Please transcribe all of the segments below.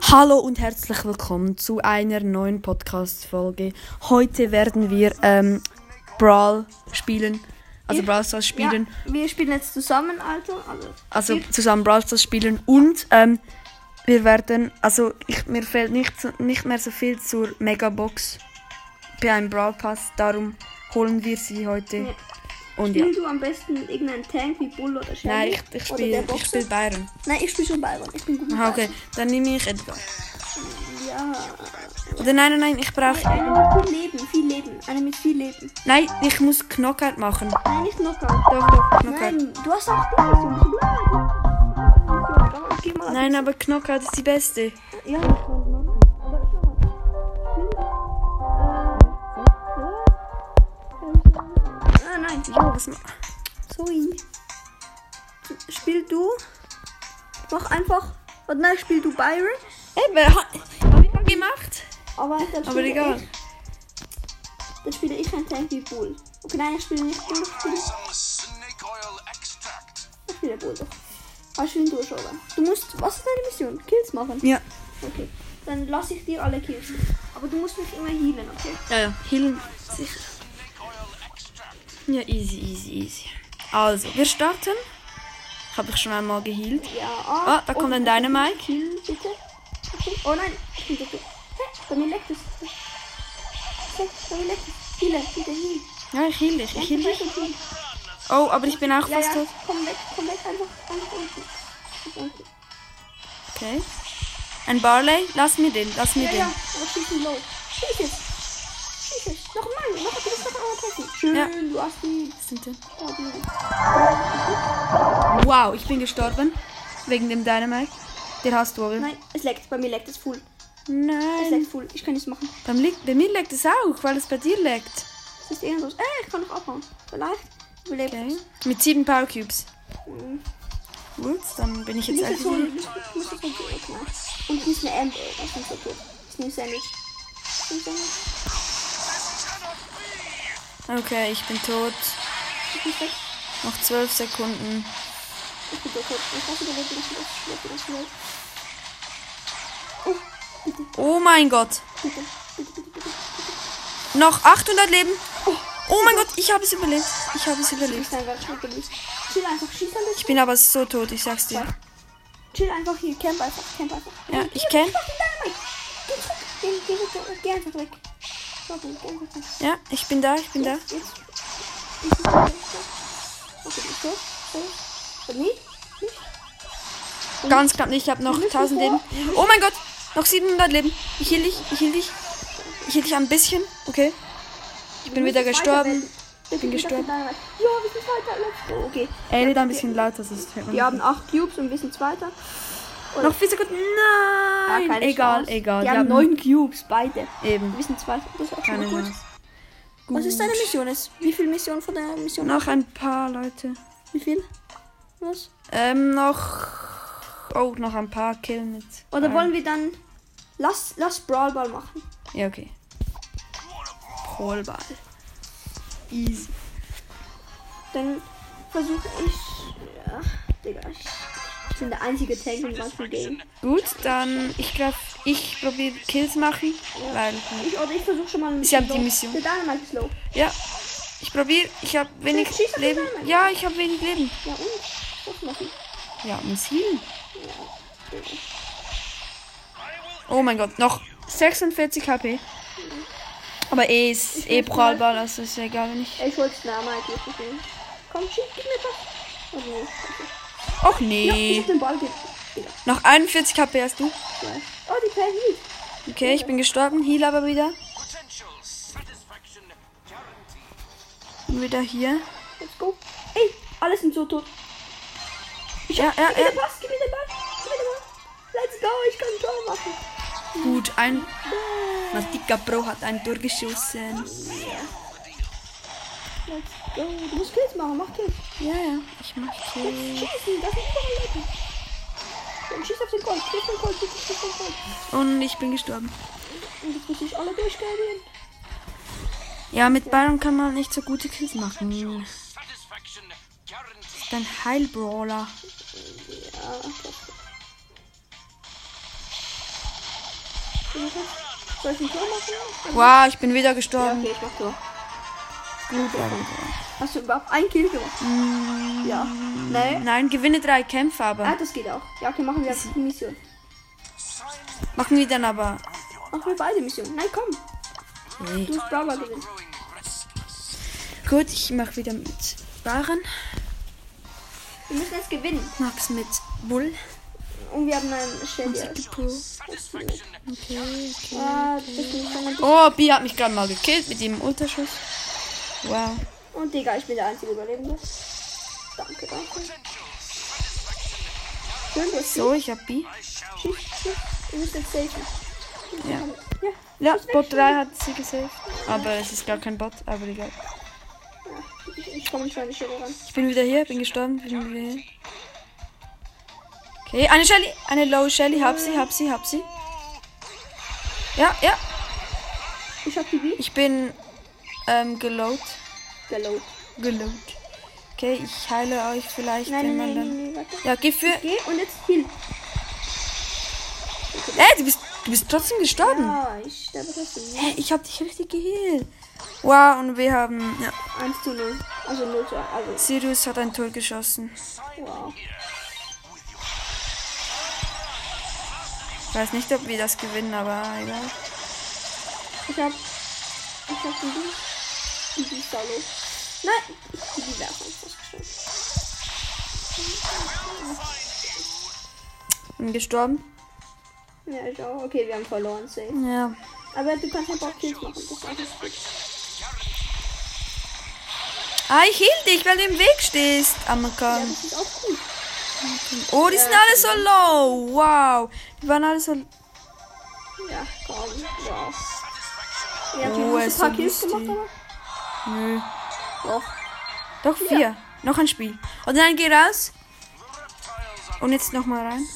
Hallo und herzlich willkommen zu einer neuen Podcast-Folge. Heute werden wir ähm, Brawl spielen. Also Ich- Brawl Stars spielen. Ja, wir spielen jetzt zusammen. Also, Also wir- zusammen Brawl Stars spielen. Und ähm, wir werden. Also ich, mir fehlt nicht, nicht mehr so viel zur Megabox bei einem Brawl Pass. Darum holen wir sie heute. Ja. Und ja. spiel du am besten irgendeinen Tank wie Bull oder Shelly. Nein, ich, ich spiele ich spiel Byron. Nein, ich spiele schon Byron. Ich bin gut Aha, okay. Dann nehme ich Edgar. Ja. Oder nein, nein, nein, ich brauche. Eine mit viel Leben, viel Leben. Eine mit viel Leben. Nein, ich muss Knockout machen. Nein, nicht Knockout. Doch, doch, Knockout. Nein, du hast auch die Mission. So bleiben. Geh mal Nein, aber Knockout ist die beste. Ja, das kann ma Sorry. Spiel du. Mach einfach. Warte, nein, spiel du Byron. Ey, wer hat. Hab ich mal gemacht? Aber dann Aber spiele egal. Ich, dann spiele ich ein Tank wie Bull. Okay, nein, ich spiele nicht Bull. Ich spiele, Some snake oil extract. ich spiele Bull doch. Aber ich bin durch, oder? Du musst. Was ist deine Mission? Kills machen? Ja. Okay. Dann lasse ich dir alle Kills. Aber du musst mich immer healen, okay? Ja, ja. Healen. Sicher. Ja, easy, easy, easy. Also, wir starten. Habe ich schon einmal geheilt. Ja. Ah, da kommt ein Dynamite. Kill, bitte. Okay. Oh nein, ich bin tot. Hä? Bei mir leckt es. Bei mir leckt es. Heale, bitte heal. Ja, ich heal dich. Ich heal dich. Oh, aber ich bin auch ja, fast ja. tot. Komm weg, komm weg, einfach, einfach unten. Unten. Okay. Ein Barley. Lass mir den. Lass mir Ja, den. ja, aber schieß ihn low. Schieß es. Schieß es. Noch mal, noch, du treffen. Schön, Ja. du hast die. Was sind denn? Oh, die. Wow, ich bin gestorben. Wegen dem Dynamite. Der hast du? Nein, es leckt, bei mir leckt es full. Es Nein. leckt full, ich kann nichts machen. Beim liegt, bei mir leckt es auch, weil es bei dir leckt. Es ist irgendwas. Äh, ich kann noch abhauen. Vielleicht überlebt Okay. Mit sieben Power Cubes. Mhm. Gut, dann bin ich jetzt einfach. ich muss jetzt. Und nicht eine Amp, ey, das ist so tot. Ich nehme Sandwich. Ich nehme Sandwich. Okay, ich bin tot. Ich bin. Noch zwölf Sekunden. Ich bin tot. Ich weiß überlebt das schnell. Ich überlebe das schnell. Oh, bitte, Oh mein Gott. bitte, bitte, bitte, bitte. Noch 800 Leben. Oh mein Gott, ich habe es überlebt. Ich habe es überlebt. bin einfach schnell gelöst. Chill einfach, schieß ein Ich bin aber so tot, ich sag's dir. Chill einfach hier, camp einfach, camp einfach. Ja, ich. Geh, geh, geh, geh einfach weg. Ja, ich bin da, ich bin da. Ist ist? Ganz knapp nicht, ich habe noch 1000 Leben. Oh mein Gott, noch 700 Leben. Ich heal dich, ich heal dich. Ich heal dich ein bisschen, okay. Ich bin wieder gestorben. Ich bin gestorben. Ja, wir sind weiter. Let's go. Okay. Ey, red ein bisschen lauter, sonst hört man Wir haben 8 Cubes und wir sind Zweiter. Noch 4 Sekunden. Nein, keine egal, Chance. egal. Wir Wir haben 9 Cubes, beide. Eben, Wir sind Zweiter. Das ist auch schon keine mal gut. Chance. Was ist deine Mission? Ist? Wie viel Mission von der Mission? Noch ein paar Leute. Wie viel? Was? Ähm, noch. Oh, noch ein paar Killen mit. Oder ähm, wollen wir dann. Lass, lass Brawl Ball machen. Ja, okay. Brawlball. Easy. Dann versuche ich. Ja, Digga, ich, ich bin der einzige Tank im ganzen Game. Gut, dann ich glaube, ich probiere Kills machen, weil Ich, oder ich versuche schon mal. haben bisschen die. Mission. Der Dynamite ist low. ja, ich probiere. Ich habe wenig Schieß auf den Leben. Ja, ich habe wenig Leben. Ja, und? Was machen? Ja, muss healen. Oh mein Gott, noch 46 HP. Aber eh ist eh weiß Brawlball, also ist ja egal, wenn ich. Ich wollte Dynamite jetzt nicht. Komm, schieß, gib mir das. Oh nee. Och Ja, ich nee. hab. Digga, Noch 41 HP hast du. ich weiß. Oh, die Heat. Okay, ich bin gestorben. Heal aber wieder. Bin wieder hier. Let's go. Ey, alle sind so tot. Ja, ja, Gib mir ja. den Pass, gib mir den Ball. Gib mir den Ball. Let's go, ich kann ein Tor machen. Gut, ein. Matika Pro hat ein Tor geschossen. Let's go. Du musst Kills machen, mach Kills. Ja, ja, ich mach Kills. Schießen, das sind überall Leute. Dann schieß auf den Gold, schieß auf den Gold, schieß auf den Gold. Und ich bin gestorben. Und jetzt muss ich alle durchgehen. Ja, mit Byron kann man nicht so gute Kills machen. Guaranteed. Ist ein Heilbrawler. Ja, das Soll ich ein Tor machen? Wow, ich bin wieder Ja, gestorben. okay, ich mach Tor. Gut, aber- Hast du überhaupt ein Kill gemacht? Ja. Nee. Nein, gewinne drei Kämpfe, Ah, aber. das geht auch. Ja, okay, machen wir die Mission. Machen wir dann aber. Machen wir beide Missionen. Nein, komm. Nee. Du musst Brawler gewinnen. Gut, ich mache wieder mit Waren. Wir müssen jetzt gewinnen. Max mit Bull. Und wir haben einen Shelly. Okay, okay. Ah. Oh, Bi hat mich gerade mal gekillt mit dem Ultraschuss. Wow. Und Digga, ich bin der einzige Überlebende. Danke, danke. Schön, So, ich hab shall Schieß, schieß. Du musst jetzt safen. Ja. Ja. Ja, Bot 3 hat sie gesaved. Aber es ist gar kein Bot, aber egal. Ich, ich komme nicht an die Stelle ran. Ich bin wieder hier, bin gestorben, bin wieder hier. Okay, eine Shelly, eine Low Shelly, hab sie, hab sie, hab sie. Ja, ja, Ich hab die B. ich bin ähm, gelowt. Geload. Gelowt. Okay, ich heile euch vielleicht, Nein, nein, nein, nein. Ja, geh für. Geh und jetzt Heal. Ey, du bist, du bist trotzdem gestorben. Ja, ich sterbe trotzdem. Hä, ich hab dich richtig geheilt. Wow, und wir haben. Ja, 1 zu 0. Also 0 zu 1. Also, Sirius hat ein Tor geschossen. wow. Ich weiß nicht, ob wir das gewinnen, aber egal. Ich hab. Ich hab die B. Die solo. Nein, die wäre fast gestorben. Bin gestorben. Ja, ich auch. Okay, wir haben verloren, safe. Ja. Aber du kannst einfach Kills machen. Ah, ich hielt dich, weil du im Weg stehst, Ja, Amerikan. das ist auch gut. Oh, die sind alle so low. Wow. Die waren alle so. Ja, komm. Wow. Ja, Oh, okay, du er hast ein paar Kills gemacht, aber. Nö. Doch. Doch, vier. Noch ein Spiel. Und dann geh raus. Und jetzt nochmal rein.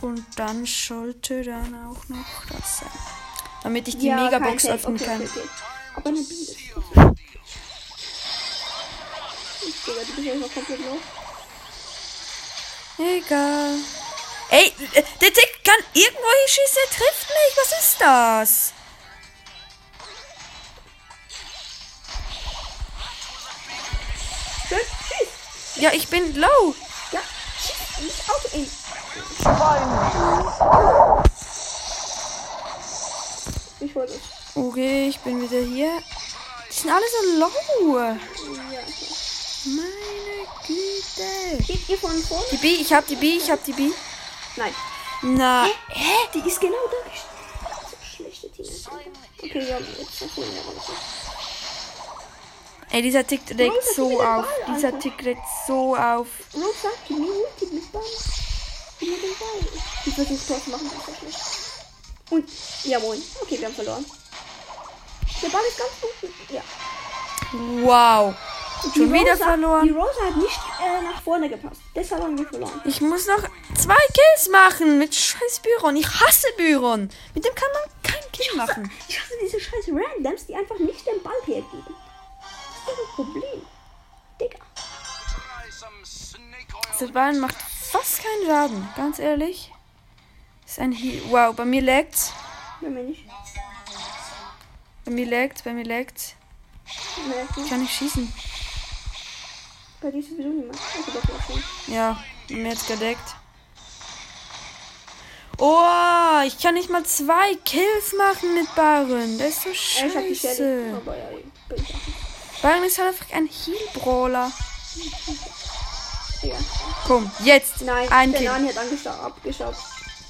Und dann sollte dann auch noch das sein. Damit ich die Ja, Megabox kein öffnen okay, kann. Okay, okay. Aber eine B ist. Digga, du bist ja noch komplett low. Egal. Ey, der Tick kann irgendwo hier schießen, er trifft mich. Was ist das? Ja, ich bin low. Ja, schieß. Nicht Auto in. Ich wollte es. Okay, ich bin wieder hier. Die sind alle so low. Ja. Meine Güte. Geht ihr von vorne? Die B, ich hab die B, ich hab die B. Nein. Na, Hä? Die ist genau da. So schlechte Teams. Okay, ja, jetzt noch wir raus. Ey, dieser Tick regt so auf. Ball, Dieser? Tick regt so auf. Rose sagt, gib mir Ball. Gib mir den Ball. Die versucht Tor zu machen, das ist schlecht. Und, jawohl. Okay, wir haben verloren. Der Ball ist ganz gut. Ja. Wow. Schon wieder verloren. Die Rosa hat nicht äh, nach vorne gepasst. Deshalb haben wir verloren. Ich muss noch zwei Kills machen mit scheiß Byron. Ich hasse Byron. Mit dem kann man keinen Kill machen. Ich hasse diese scheiß Randoms, die einfach nicht den Ball hergeben. Das ist das Problem. Digga. Oil. Sylvain macht fast keinen Schaden, ganz ehrlich. Ist ein Heal. Wow, bei mir lagt's. Bei mir nicht. Bei mir lagt's, bei mir. Nee, Ich kann nicht schießen. Bei dir sowieso niemand. Also ja mir jetzt gedeckt. Oh, ich kann nicht mal zwei Kills machen mit Byron. Das ist so ich hab die Shelly. scheiße. Byron ist halt einfach ein Heal-Brawler. Ja. Komm, jetzt. Nein, ein der Kill. Nani hat angeschaut, abgeschaut.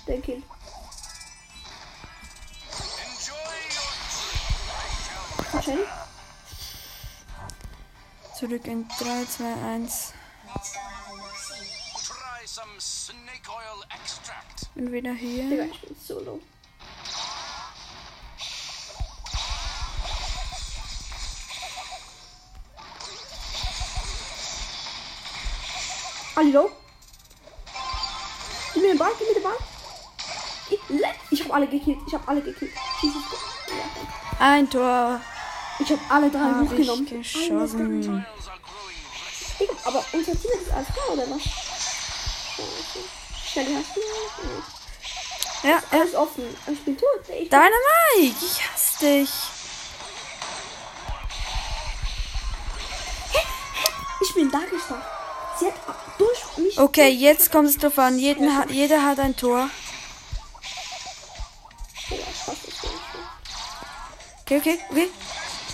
Den Kill. Shelly? Zurück in 3, 2, 1. try some snake oil extract. Bin wieder hier. Digga, ich bin solo. Hallo? Gib mir den Ball, gib mir den Ball. Ich, le- ich hab alle gekillt, ich hab alle gekillt. Ein Tor ich hab alle drei habe hochgenommen. ich geschossen. Are. Digga, aber unser Team ist alles klar, oder was? Shelly, hast du? Ja. Er ist offen. Ich bin tot. Ich Dynamite, ich hasse dich. Ich bin da gestanden. Sie hat durch mich. Okay, jetzt kommt es drauf an. Jeden ha jeder hat ein Tor. Okay, okay, okay.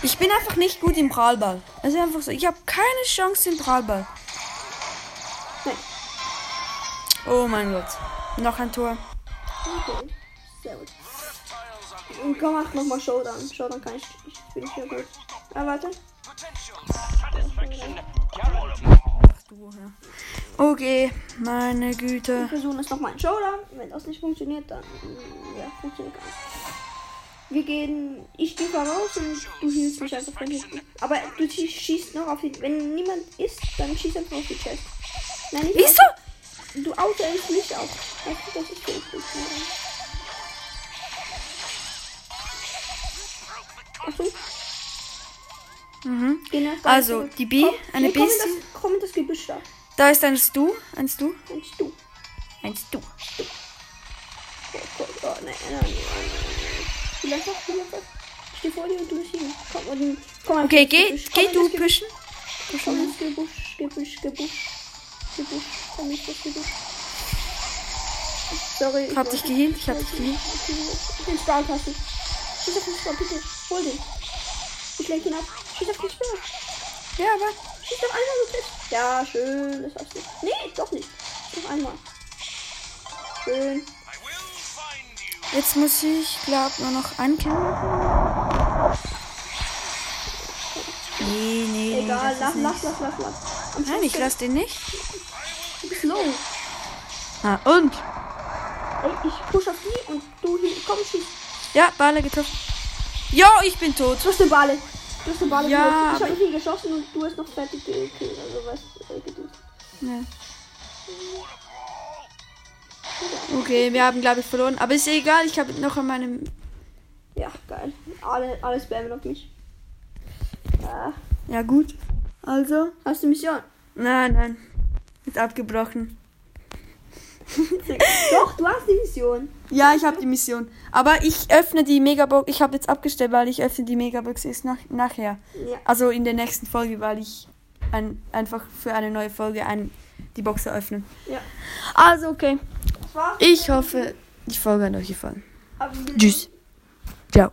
Ich bin einfach nicht gut im Prallball. Es ist einfach so. Ich habe keine Chance im Prallball. Nein. Oh mein Gott. Noch ein Tor. Okay. Sehr gut. Und komm, mach nochmal Showdown. Showdown kann ich. Ich bin hier gut. Ah, warte. Okay, meine Güte. Wir versuchen es nochmal in Showdown. Wenn das nicht funktioniert, dann. mm, Ja, funktioniert gar nicht. Wir gehen. Ich gehe voraus und du hielst mich einfach von hinten. Aber du schie- schießt noch auf die. Wenn niemand ist, dann schießt einfach auf die Chest. Nein, nicht Wieso? Auf, du auto nicht auf. Weißt du, Das ist gut. Achtung. Mhm. Geh nach Also, zurück. die B, Komm, eine nee, komm in Bestie. das- Komm in das Gebüsch da. Da ist ein Stu. Ein Stu. Ein Stu. Ein Stu. Oh, oh, oh, nein, nein, nein, nein. Spiel einfach, spiel einfach. Ich steh vor dir und du bist hier. Komm, und, komm einfach Okay, geh, geh du pushen. Komm ins Gebüsch, Gebüsch, Gebüsch. Gebüsch, komm ins Gebüsch. Sorry. Ich hab dich geheilt, ich hab dich geheilt. Den Star hast du. Star, bitte. Hol den. Ich lenk ihn ab. Auf den Star. Ja, aber. Schieß doch einmal fest. Ja, schön. Das hast du. Nee, doch nicht. Noch einmal. Schön. Jetzt muss ich, glaub, nur noch einen Kill machen. Nee, nee. Egal, das lass, ist lass, lass, lass, lass. Am Nein, ich lass den nicht. Du bist low. Ah, und? Ey, ich push auf die und du hier. Komm, schieß. Ja, Bale getroffen. Ja, ich bin tot. Du hast eine Bale. Du hast eine Bale. Ja, ich aber- hab ihn geschossen und du hast noch fertig gekillt. Also was äh. Ja. Okay, wir haben, glaube ich, verloren. Aber ist egal, ich habe noch an meinem. Ja, geil. Alle, alle spammen auf mich. Ja. Ja, gut. Also? Hast du Mission? Nein, nein. Ist abgebrochen. Doch, du hast die Mission. Ja, ich habe die Mission. Aber ich öffne die Megabox. Ich habe jetzt abgestellt, weil ich öffne die Megabox erst nach, nachher. Ja. Also in der nächsten Folge, weil ich ein, einfach für eine neue Folge ein, die Box eröffnen. Ja. Also, okay. Ich hoffe, die Folge hat euch gefallen. Tschüss. Ciao.